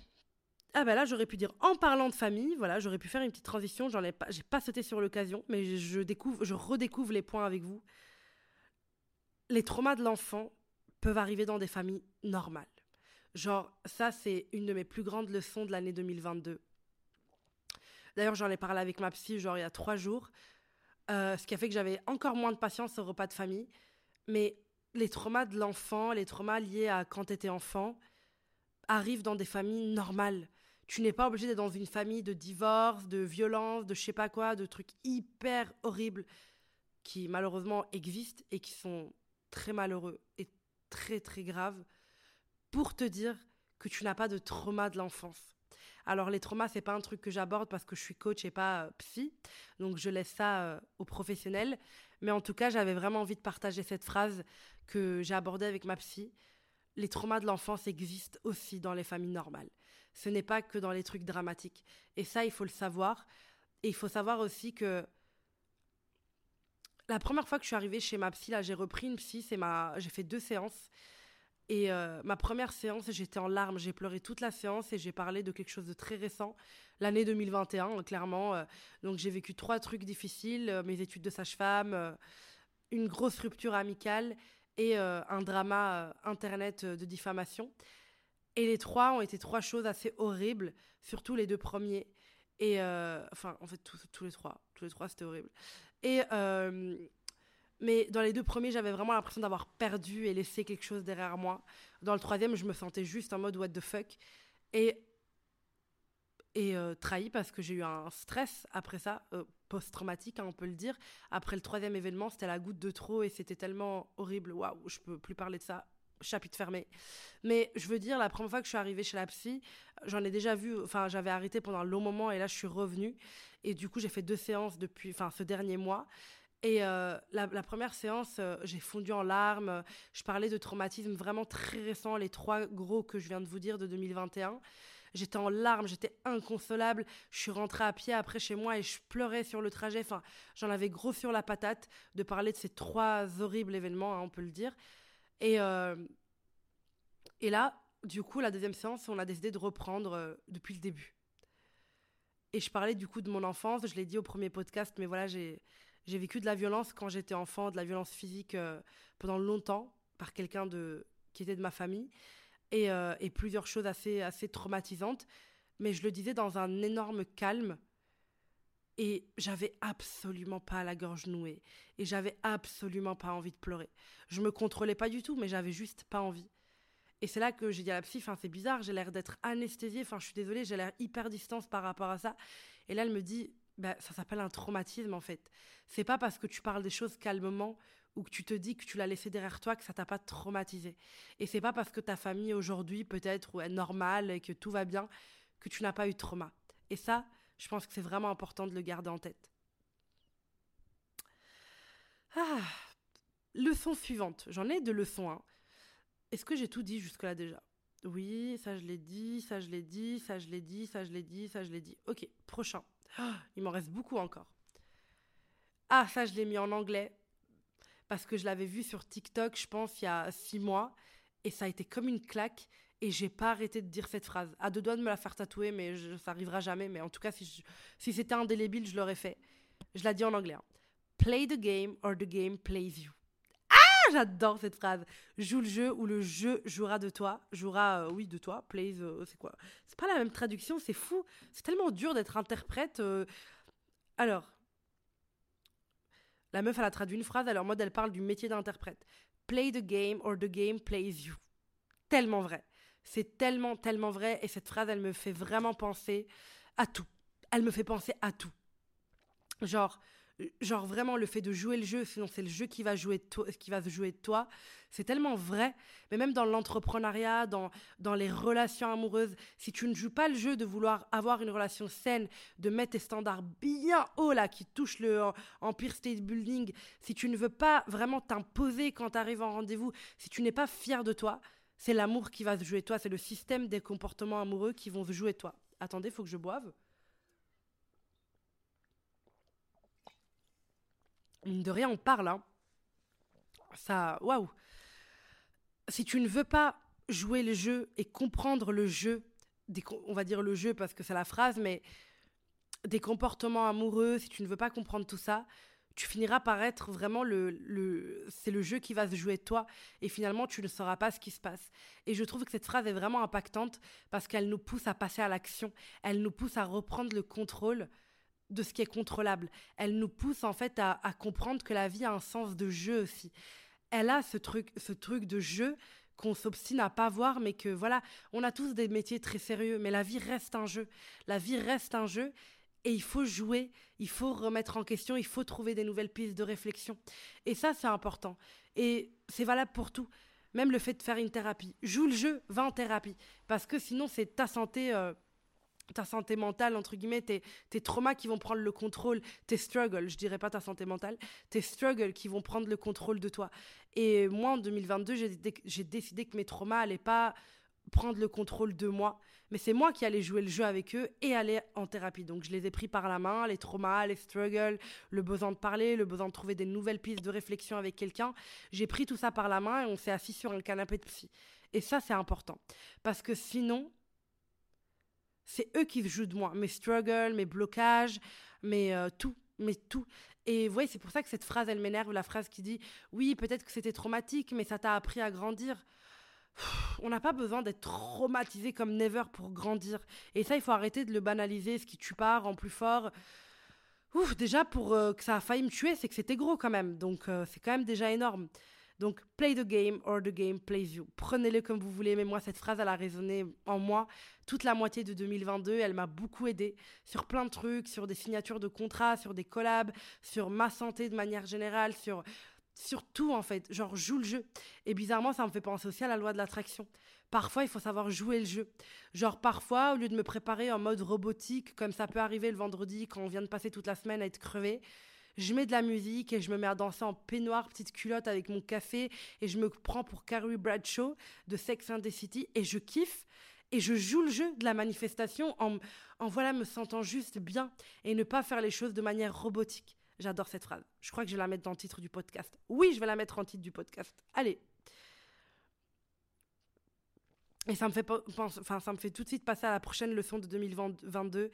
Ah ben là, j'aurais pu dire en parlant de famille, voilà, j'aurais pu faire une petite transition. J'en ai pas, j'ai pas sauté sur l'occasion, mais découvre, je redécouvre les points avec vous. Les traumas de l'enfant peuvent arriver dans des familles normales. Genre, ça, c'est une de mes plus grandes leçons de l'année 2022. D'ailleurs, j'en ai parlé avec ma psy, genre, il y a trois jours. Euh, ce qui a fait que j'avais encore moins de patience au repas de famille. Mais les traumas de l'enfant, les traumas liés à quand tu étais enfant, arrivent dans des familles normales. Tu n'es pas obligé d'être dans une famille de divorce, de violence, de je sais pas quoi, de trucs hyper horribles qui malheureusement existent et qui sont très malheureux et très très graves pour te dire que tu n'as pas de trauma de l'enfance. Alors les traumas, c'est pas un truc que j'aborde parce que je suis coach et pas euh, psy, donc je laisse ça euh, aux professionnels. Mais en tout cas, j'avais vraiment envie de partager cette phrase que j'ai abordée avec ma psy. Les traumas de l'enfance existent aussi dans les familles normales. Ce n'est pas que dans les trucs dramatiques. Et ça, il faut le savoir. Et il faut savoir aussi que la première fois que je suis arrivée chez ma psy, là, j'ai repris une psy, c'est ma, j'ai fait deux séances. Et euh, ma première séance, j'étais en larmes, j'ai pleuré toute la séance et j'ai parlé de quelque chose de très récent, l'année 2021, clairement. Euh. donc j'ai vécu trois trucs difficiles, euh, mes études de sage-femme, une grosse rupture amicale et un drama internet de diffamation. Et les trois ont été trois choses assez horribles, surtout les deux premiers. Et enfin, en fait, tous, tous les trois, tous les trois, c'était horrible. Et mais dans les deux premiers, j'avais vraiment l'impression d'avoir perdu et laissé quelque chose derrière moi. Dans le troisième, je me sentais juste en mode what the fuck. Et, et euh, trahi parce que j'ai eu un stress après ça, euh, post-traumatique, hein, on peut le dire. Après le troisième événement, c'était la goutte de trop et c'était tellement horrible. Waouh, je peux plus parler de ça. Chapitre fermé. Mais je veux dire, la première fois que je suis arrivée chez la psy, j'en ai déjà vu, enfin, j'avais arrêté pendant un long moment et là, je suis revenue. Et du coup, j'ai fait deux séances depuis, enfin, ce dernier mois. Et euh, la, première séance, euh, j'ai fondu en larmes. Je parlais de traumatismes vraiment très récents, les trois gros que je viens de vous dire de 2021. J'étais en larmes, j'étais inconsolable. Je suis rentrée à pied après chez moi et je pleurais sur le trajet. Enfin, j'en avais gros sur la patate de parler de ces trois horribles événements, hein, on peut le dire. Et, euh, et là, du coup, la deuxième séance, on a décidé de reprendre depuis le début. Et je parlais du coup de mon enfance. Je l'ai dit au premier podcast, mais voilà, j'ai j'ai vécu de la violence quand j'étais enfant, de la violence physique euh, pendant longtemps par quelqu'un de qui était de ma famille et, euh, et, plusieurs choses assez assez traumatisantes. Mais je le disais dans un énorme calme et j'avais absolument pas la gorge nouée et j'avais absolument pas envie de pleurer. Je me contrôlais pas du tout, mais j'avais juste pas envie. Et c'est là que j'ai dit à la psy, c'est bizarre, j'ai l'air d'être anesthésiée, enfin je suis désolée, j'ai l'air hyper distance par rapport à ça. Et là elle me dit, bah, ça s'appelle un traumatisme en fait. C'est pas parce que tu parles des choses calmement ou que tu te dis que tu l'as laissé derrière toi que ça t'a pas traumatisé. Et c'est pas parce que ta famille aujourd'hui peut-être est normale et que tout va bien que tu n'as pas eu de trauma. Et ça, je pense que c'est vraiment important de le garder en tête. Ah, leçon suivante. J'en ai deux leçons. Hein. Est-ce que j'ai tout dit jusque-là déjà? Oui, ça je l'ai dit, ça je l'ai dit, ça je l'ai dit, ça je l'ai dit, ça je l'ai dit. Ok, prochain. Il m'en reste beaucoup encore. Ah, ça, je l'ai mis en anglais. parce que je l'avais vu sur TikTok, je pense, il y a six mois, et ça a été comme une claque. Et j'ai pas arrêté de dire cette phrase. À deux doigts de me la faire tatouer, mais ça arrivera jamais. Mais en tout cas, si, si c'était indélébile, je l'aurais fait. Je la dis en anglais. Hein. Play the game or the game plays you. [LAUGHS] J'adore cette phrase. Joue le jeu ou le jeu jouera de toi. Jouera, euh, oui, de toi. Plays, euh, c'est quoi? C'est pas la même traduction, c'est fou. C'est tellement dur d'être interprète. Euh. Alors, la meuf, elle a traduit une phrase, alors en mode, elle parle du métier d'interprète. Play the game or the game plays you. Tellement vrai. C'est tellement, tellement vrai. Et cette phrase, elle me fait vraiment penser à tout. Elle me fait penser à tout. Genre, genre vraiment le fait de jouer le jeu, sinon c'est le jeu qui va jouer qui va jouer de toi. C'est tellement vrai, mais même dans l'entrepreneuriat, dans, dans les relations amoureuses, si tu ne joues pas le jeu de vouloir avoir une relation saine, de mettre tes standards bien haut là, qui touchent le Empire State Building, si tu ne veux pas vraiment t'imposer quand tu arrives en rendez-vous, si tu n'es pas fier de toi, c'est l'amour qui va se jouer de toi, c'est le système des comportements amoureux qui vont se jouer de toi. Attendez, faut que je boive. De rien, on parle. Hein. Ça, waouh. Si tu ne veux pas jouer le jeu et comprendre le jeu, on va dire le jeu parce que c'est la phrase, mais des comportements amoureux, si tu ne veux pas comprendre tout ça, tu finiras par être vraiment le, c'est le jeu qui va se jouer toi et finalement tu ne sauras pas ce qui se passe. Et je trouve que cette phrase est vraiment impactante parce qu'elle nous pousse à passer à l'action, elle nous pousse à reprendre le contrôle de ce qui est contrôlable. Elle nous pousse en fait à, comprendre que la vie a un sens de jeu aussi. Elle a ce truc, ce truc de jeu qu'on s'obstine à pas voir, mais que voilà, on a tous des métiers très sérieux, mais la vie reste un jeu. La vie reste un jeu et il faut jouer, il faut remettre en question, il faut trouver des nouvelles pistes de réflexion. Et ça, c'est important. Et c'est valable pour tout. Même le fait de faire une thérapie. Joue le jeu, va en thérapie. Parce que sinon, c'est ta santé. Euh, ta santé mentale, entre guillemets, tes, tes, traumas qui vont prendre le contrôle, tes struggles, je dirais pas ta santé mentale, tes struggles qui vont prendre le contrôle de toi. Et moi, en 2022, j'ai décidé que mes traumas allaient pas prendre le contrôle de moi, mais c'est moi qui allais jouer le jeu avec eux et aller en thérapie. Donc je les ai pris par la main, les traumas, les struggles, le besoin de parler, le besoin de trouver des nouvelles pistes de réflexion avec quelqu'un. J'ai pris tout ça par la main et on s'est assis sur un canapé de psy. Et ça, c'est important. Parce que sinon, c'est eux qui jouent de moi. Mes struggles, mes blocages, mes euh, tout, mais tout. Et vous voyez, c'est pour ça que cette phrase, elle m'énerve, la phrase qui dit Oui, peut-être que c'était traumatique, mais ça t'a appris à grandir. On n'a pas besoin d'être traumatisé comme Never pour grandir. Et ça, il faut arrêter de le banaliser. Ce qui tue pas rend plus fort. Ouf, déjà, pour euh, que ça a failli me tuer, c'est que c'était gros quand même. Donc, euh, c'est quand même déjà énorme. Donc, play the game or the game plays you. Prenez-le comme vous voulez, mais moi, cette phrase, elle a résonné en moi toute la moitié de 2022. Elle m'a beaucoup aidé sur plein de trucs, sur des signatures de contrats, sur des collabs, sur ma santé de manière générale, sur tout en fait. Genre, joue le jeu. Et bizarrement, ça me fait penser aussi à la loi de l'attraction. Parfois, il faut savoir jouer le jeu. Genre, parfois, au lieu de me préparer en mode robotique, comme ça peut arriver le vendredi quand on vient de passer toute la semaine à être crevé, je mets de la musique et je me mets à danser en peignoir, petite culotte avec mon café et je me prends pour Carrie Bradshaw de Sex and the City et je kiffe et je joue le jeu de la manifestation en, en voilà me sentant juste bien et ne pas faire les choses de manière robotique. J'adore cette phrase. Je crois que je vais la mettre dans le titre du podcast. Oui, je vais la mettre en titre du podcast. Allez. Et ça me fait enfin ça me fait tout de suite passer à la prochaine leçon de 2022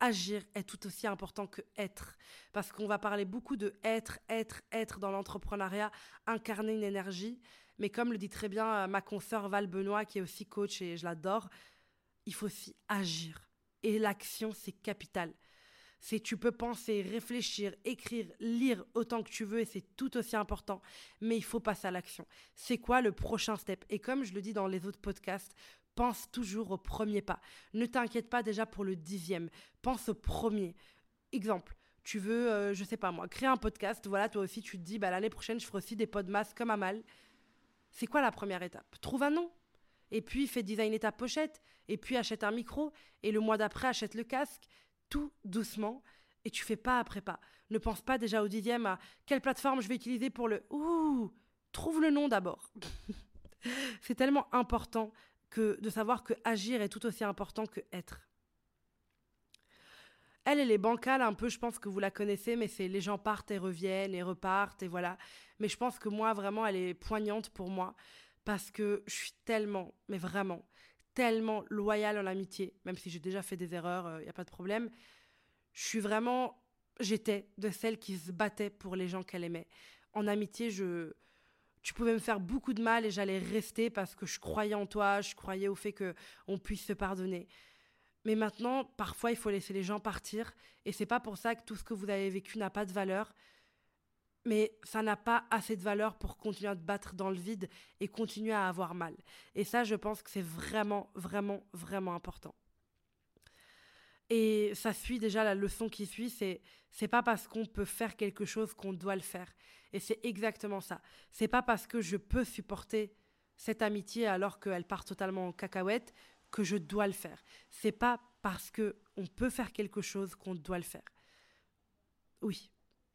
agir est tout aussi important que être. Parce qu'on va parler beaucoup de être, être, être dans l'entrepreneuriat, incarner une énergie. Mais comme le dit très bien euh, ma consoeur Val Benoît, qui est aussi coach et je l'adore, il faut aussi agir. Et l'action, c'est capital. C'est tu peux penser, réfléchir, écrire, lire autant que tu veux et c'est tout aussi important. Mais il faut passer à l'action. C'est quoi le prochain step? Et comme je le dis dans les autres podcasts, pense toujours au premier pas. Ne t'inquiète pas déjà pour le dixième. Pense au premier. Exemple, tu veux, euh, je sais pas moi, créer un podcast. Voilà, toi aussi, tu te dis, bah, l'année prochaine, je ferai aussi des podmas comme Amal. C'est quoi la première étape? Trouve un nom. Et puis, fais designer ta pochette. Et puis, achète un micro. Et le mois d'après, achète le casque. Tout doucement. Et tu fais pas après pas. Ne pense pas déjà au dixième à quelle plateforme je vais utiliser pour le. Ouh Trouve le nom d'abord. [LAUGHS] C'est tellement important de savoir que agir est tout aussi important que être. Elle, elle est bancale un peu, je pense que vous la connaissez, mais c'est les gens partent et reviennent et repartent et voilà. mais je pense que moi, vraiment, elle est poignante pour moi parce que je suis tellement, mais vraiment, tellement loyale en amitié, même si j'ai déjà fait des erreurs, il euh, n'y a pas de problème. Je suis vraiment, j'étais de celles qui se battaient pour les gens qu'elle aimait. En amitié, je, tu pouvais me faire beaucoup de mal et j'allais rester parce que je croyais en toi, je croyais au fait que on puisse se pardonner. Mais maintenant, parfois, il faut laisser les gens partir et c'est pas pour ça que tout ce que vous avez vécu n'a pas de valeur mais ça n'a pas assez de valeur pour continuer à te battre dans le vide et continuer à avoir mal. Et ça, je pense que c'est vraiment, vraiment, vraiment important. Et ça suit déjà la leçon qui suit, c'est c'est pas parce qu'on peut faire quelque chose qu'on doit le faire. Et c'est exactement ça. C'est pas parce que je peux supporter cette amitié alors qu'elle part totalement en cacahuète que je dois le faire. C'est pas parce que on peut faire quelque chose qu'on doit le faire. Oui,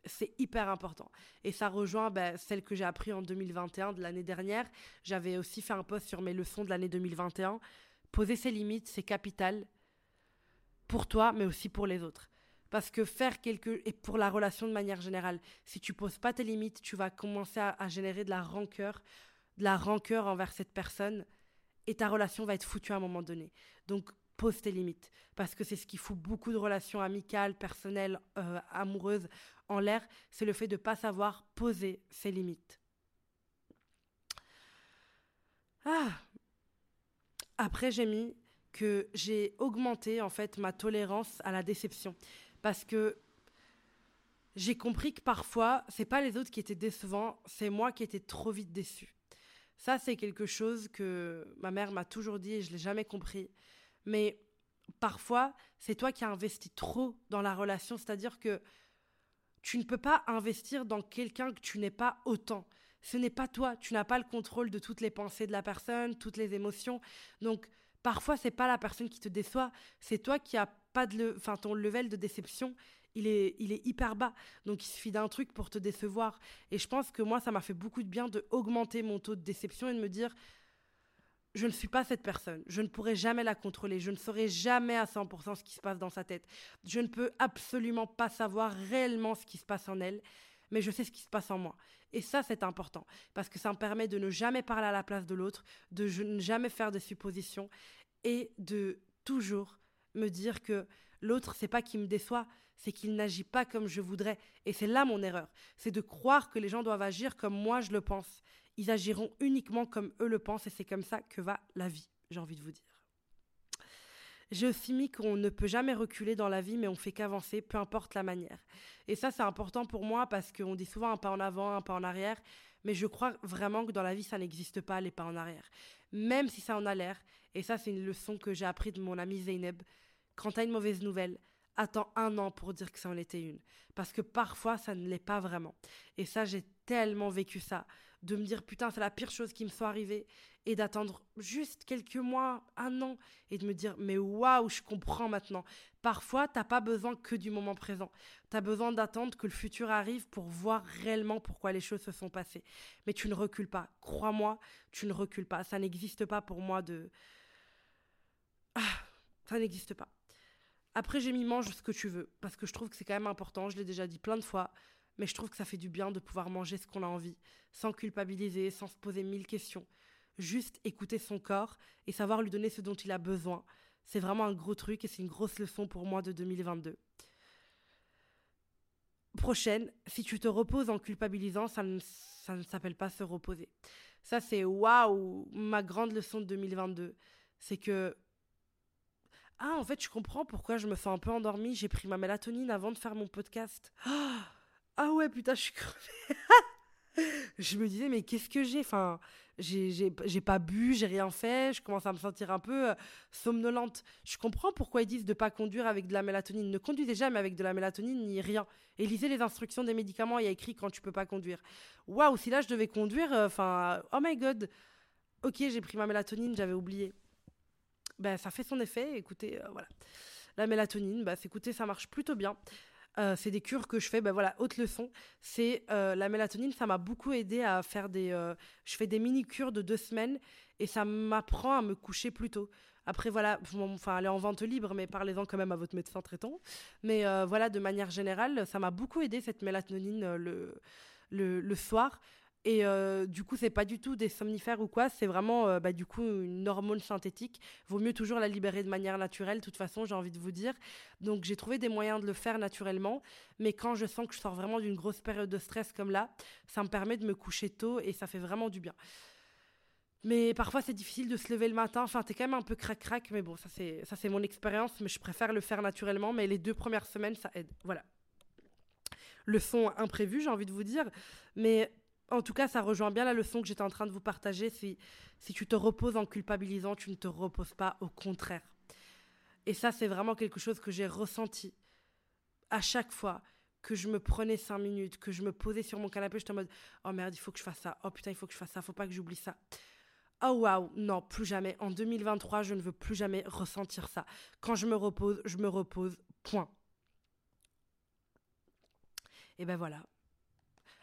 c'est hyper important. Et ça rejoint bah, celle que j'ai appris en 2021 de l'année dernière. J'avais aussi fait un post sur mes leçons de l'année 2021. Poser ses limites, c'est capital pour toi, mais aussi pour les autres. Parce que faire quelque... Et pour la relation de manière générale, si tu poses pas tes limites, tu vas commencer à, générer de la rancœur, de la rancœur envers cette personne, et ta relation va être foutue à un moment donné. Donc, pose tes limites. Parce que c'est ce qui fout beaucoup de relations amicales, personnelles, euh, amoureuses en l'air, c'est le fait de pas savoir poser ses limites. Ah. Après, j'ai mis que j'ai augmenté en fait ma tolérance à la déception. Parce que j'ai compris que parfois, c'est pas les autres qui étaient décevants, c'est moi qui étais trop vite déçu. Ça, c'est quelque chose que ma mère m'a toujours dit et je l'ai jamais compris. Mais parfois, c'est toi qui as investi trop dans la relation, c'est-à-dire que tu ne peux pas investir dans quelqu'un que tu n'es pas autant. Ce n'est pas toi, tu n'as pas le contrôle de toutes les pensées de la personne, toutes les émotions. Donc parfois c'est pas la personne qui te déçoit, c'est toi qui as pas de enfin ton level de déception, il est il est hyper bas. Donc il suffit d'un truc pour te décevoir et je pense que moi ça m'a fait beaucoup de bien de augmenter mon taux de déception et de me dire je ne suis pas cette personne. Je ne pourrai jamais la contrôler. Je ne saurai jamais à 100% ce qui se passe dans sa tête. Je ne peux absolument pas savoir réellement ce qui se passe en elle, mais je sais ce qui se passe en moi. Et ça, c'est important, parce que ça me permet de ne jamais parler à la place de l'autre, de ne jamais faire de suppositions, et de toujours me dire que l'autre, c'est pas qu'il me déçoit, c'est qu'il n'agit pas comme je voudrais. Et c'est là mon erreur. C'est de croire que les gens doivent agir comme moi je le pense ils agiront uniquement comme eux le pensent et c'est comme ça que va la vie, j'ai envie de vous dire. J'ai aussi mis qu'on ne peut jamais reculer dans la vie, mais on fait qu'avancer, peu importe la manière. Et ça, c'est important pour moi parce qu'on dit souvent un pas en avant, un pas en arrière, mais je crois vraiment que dans la vie, ça n'existe pas, les pas en arrière. Même si ça en a l'air, et ça, c'est une leçon que j'ai appris de mon ami Zeynep, quand tu as une mauvaise nouvelle, attends un an pour dire que ça en était une. Parce que parfois, ça ne l'est pas vraiment. Et ça, j'ai tellement vécu ça de me dire putain c'est la pire chose qui me soit arrivée et d'attendre juste quelques mois, un an et de me dire mais waouh je comprends maintenant. Parfois t'as pas besoin que du moment présent, tu as besoin d'attendre que le futur arrive pour voir réellement pourquoi les choses se sont passées. Mais tu ne recules pas, crois-moi, tu ne recules pas. Ça n'existe pas pour moi de ah, ça n'existe pas. Après, j'ai mis mange ce que tu veux, parce que je trouve que c'est quand même important, je l'ai déjà dit plein de fois mais je trouve que ça fait du bien de pouvoir manger ce qu'on a envie, sans culpabiliser, sans se poser mille questions. Juste écouter son corps et savoir lui donner ce dont il a besoin. C'est vraiment un gros truc et c'est une grosse leçon pour moi de 2022. Prochaine, si tu te reposes en culpabilisant, ça ne, ça ne s'appelle pas se reposer. Ça, c'est waouh, ma grande leçon de 2022. C'est que ah, en fait, je comprends pourquoi je me sens un peu endormie. J'ai pris ma mélatonine avant de faire mon podcast. Ah ah ouais, putain, je suis crevée. [LAUGHS] je me disais, mais qu'est-ce que j'ai? Enfin, j'ai pas bu, j'ai rien fait, je commence à me sentir un peu euh, somnolente. Je comprends pourquoi ils disent de pas conduire avec de la mélatonine. Ne conduisez jamais avec de la mélatonine ni rien. Et lisez les instructions des médicaments, il y a écrit quand tu peux pas conduire. Waouh, si là je devais conduire, euh, enfin, oh my god. Ok, j'ai pris ma mélatonine, j'avais oublié. Ben, ça fait son effet, écoutez, euh, voilà. La mélatonine, bah, écoutez, ça marche plutôt bien. Euh, c'est des cures que je fais. Ben voilà, autre leçon, c'est euh, la mélatonine. Ça m'a beaucoup aidé à faire des. Euh, je fais des mini cures de deux semaines et ça m'apprend à me coucher plus tôt. Après voilà, enfin elle est en vente libre, mais parlez-en quand même à votre médecin traitant. Mais voilà, de manière générale, ça m'a beaucoup aidé cette mélatonine. le, le soir. Et euh, du coup, c'est pas du tout des somnifères ou quoi, c'est vraiment euh, bah, du coup une hormone synthétique. Vaut mieux toujours la libérer de manière naturelle, de toute façon, j'ai envie de vous dire. Donc j'ai trouvé des moyens de le faire naturellement, mais quand je sens que je sors vraiment d'une grosse période de stress comme là, ça me permet de me coucher tôt et ça fait vraiment du bien. Mais parfois c'est difficile de se lever le matin, enfin t'es quand même un peu crac-crac, mais bon, ça c'est, mon expérience, mais je préfère le faire naturellement, mais les deux premières semaines ça aide, voilà. Le son imprévu, j'ai envie de vous dire, mais en tout cas, ça rejoint bien la leçon que j'étais en train de vous partager. Si, si tu te reposes en culpabilisant, tu ne te reposes pas, au contraire. Et ça, c'est vraiment quelque chose que j'ai ressenti à chaque fois que je me prenais cinq minutes, que je me posais sur mon canapé, j'étais en mode Oh merde, il faut que je fasse ça. Oh putain, il faut que je fasse ça. Faut pas que j'oublie ça. Oh waouh, non, plus jamais. En 2023, je ne veux plus jamais ressentir ça. Quand je me repose, je me repose. Point. Et ben voilà.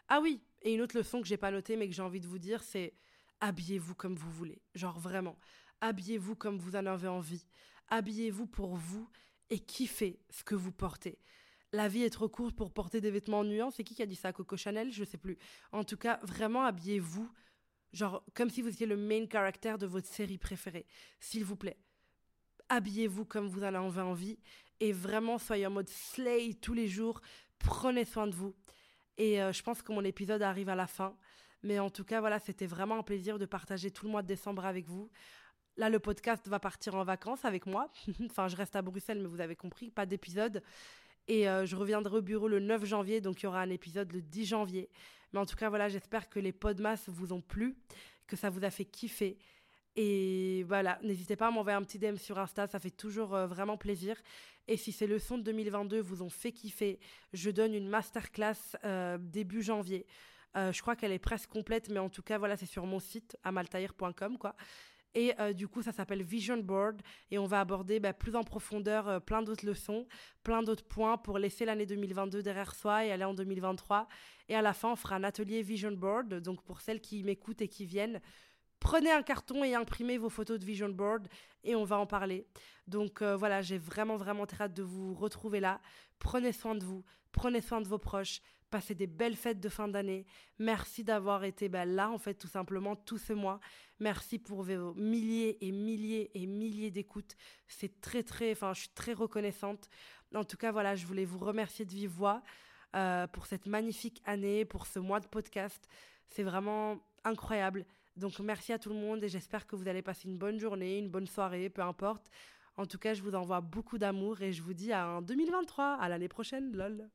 Ah oui, et une autre leçon que j'ai pas notée mais que j'ai envie de vous dire, c'est habillez-vous comme vous voulez. Genre vraiment, habillez-vous comme vous en avez envie. Habillez-vous pour vous et kiffez ce que vous portez. La vie est trop courte pour porter des vêtements ennuyants. C'est qui qui a dit ça? Coco Chanel? Je sais plus. En tout cas, vraiment habillez-vous, genre comme si vous étiez le main character de votre série préférée. S'il vous plaît, habillez-vous comme vous en avez envie et vraiment soyez en mode slay tous les jours. Prenez soin de vous. Et euh, je pense que mon épisode arrive à la fin. Mais en tout cas, voilà, c'était vraiment un plaisir de partager tout le mois de décembre avec vous. Là, le podcast va partir en vacances avec moi. [LAUGHS] enfin, je reste à Bruxelles, mais vous avez compris, pas d'épisode. Et euh, je reviendrai au bureau le 9 janvier, donc il y aura un épisode le 10 janvier. Mais en tout cas, voilà, j'espère que les podmas vous ont plu, que ça vous a fait kiffer. Et voilà, n'hésitez pas à m'envoyer un petit DM sur Insta, ça fait toujours euh, vraiment plaisir. Et si ces leçons de 2022 vous ont fait kiffer, je donne une masterclass euh, début janvier. Euh, je crois qu'elle est presque complète, mais en tout cas, voilà, c'est sur mon site, amaltair.com, quoi. Et du coup, ça s'appelle Vision Board et on va aborder bah, plus en profondeur plein d'autres leçons, plein d'autres points pour laisser l'année 2022 derrière soi et aller en 2023. Et à la fin, on fera un atelier Vision Board. Donc pour celles qui m'écoutent et qui viennent, Prenez un carton et imprimez vos photos de vision board et on va en parler. Donc euh, voilà, j'ai vraiment vraiment très hâte de vous retrouver là. Prenez soin de vous, prenez soin de vos proches, passez des belles fêtes de fin d'année. Merci d'avoir été bah, là en fait tout simplement tout ce mois. Merci pour vos milliers et milliers et milliers d'écoutes. C'est très très, enfin je suis très reconnaissante. En tout cas voilà, je voulais vous remercier de vive voix euh, pour cette magnifique année, pour ce mois de podcast. C'est vraiment incroyable. Donc merci à tout le monde et j'espère que vous allez passer une bonne journée, une bonne soirée, peu importe. En tout cas, je vous envoie beaucoup d'amour et je vous dis à un 2023, à l'année prochaine, lol.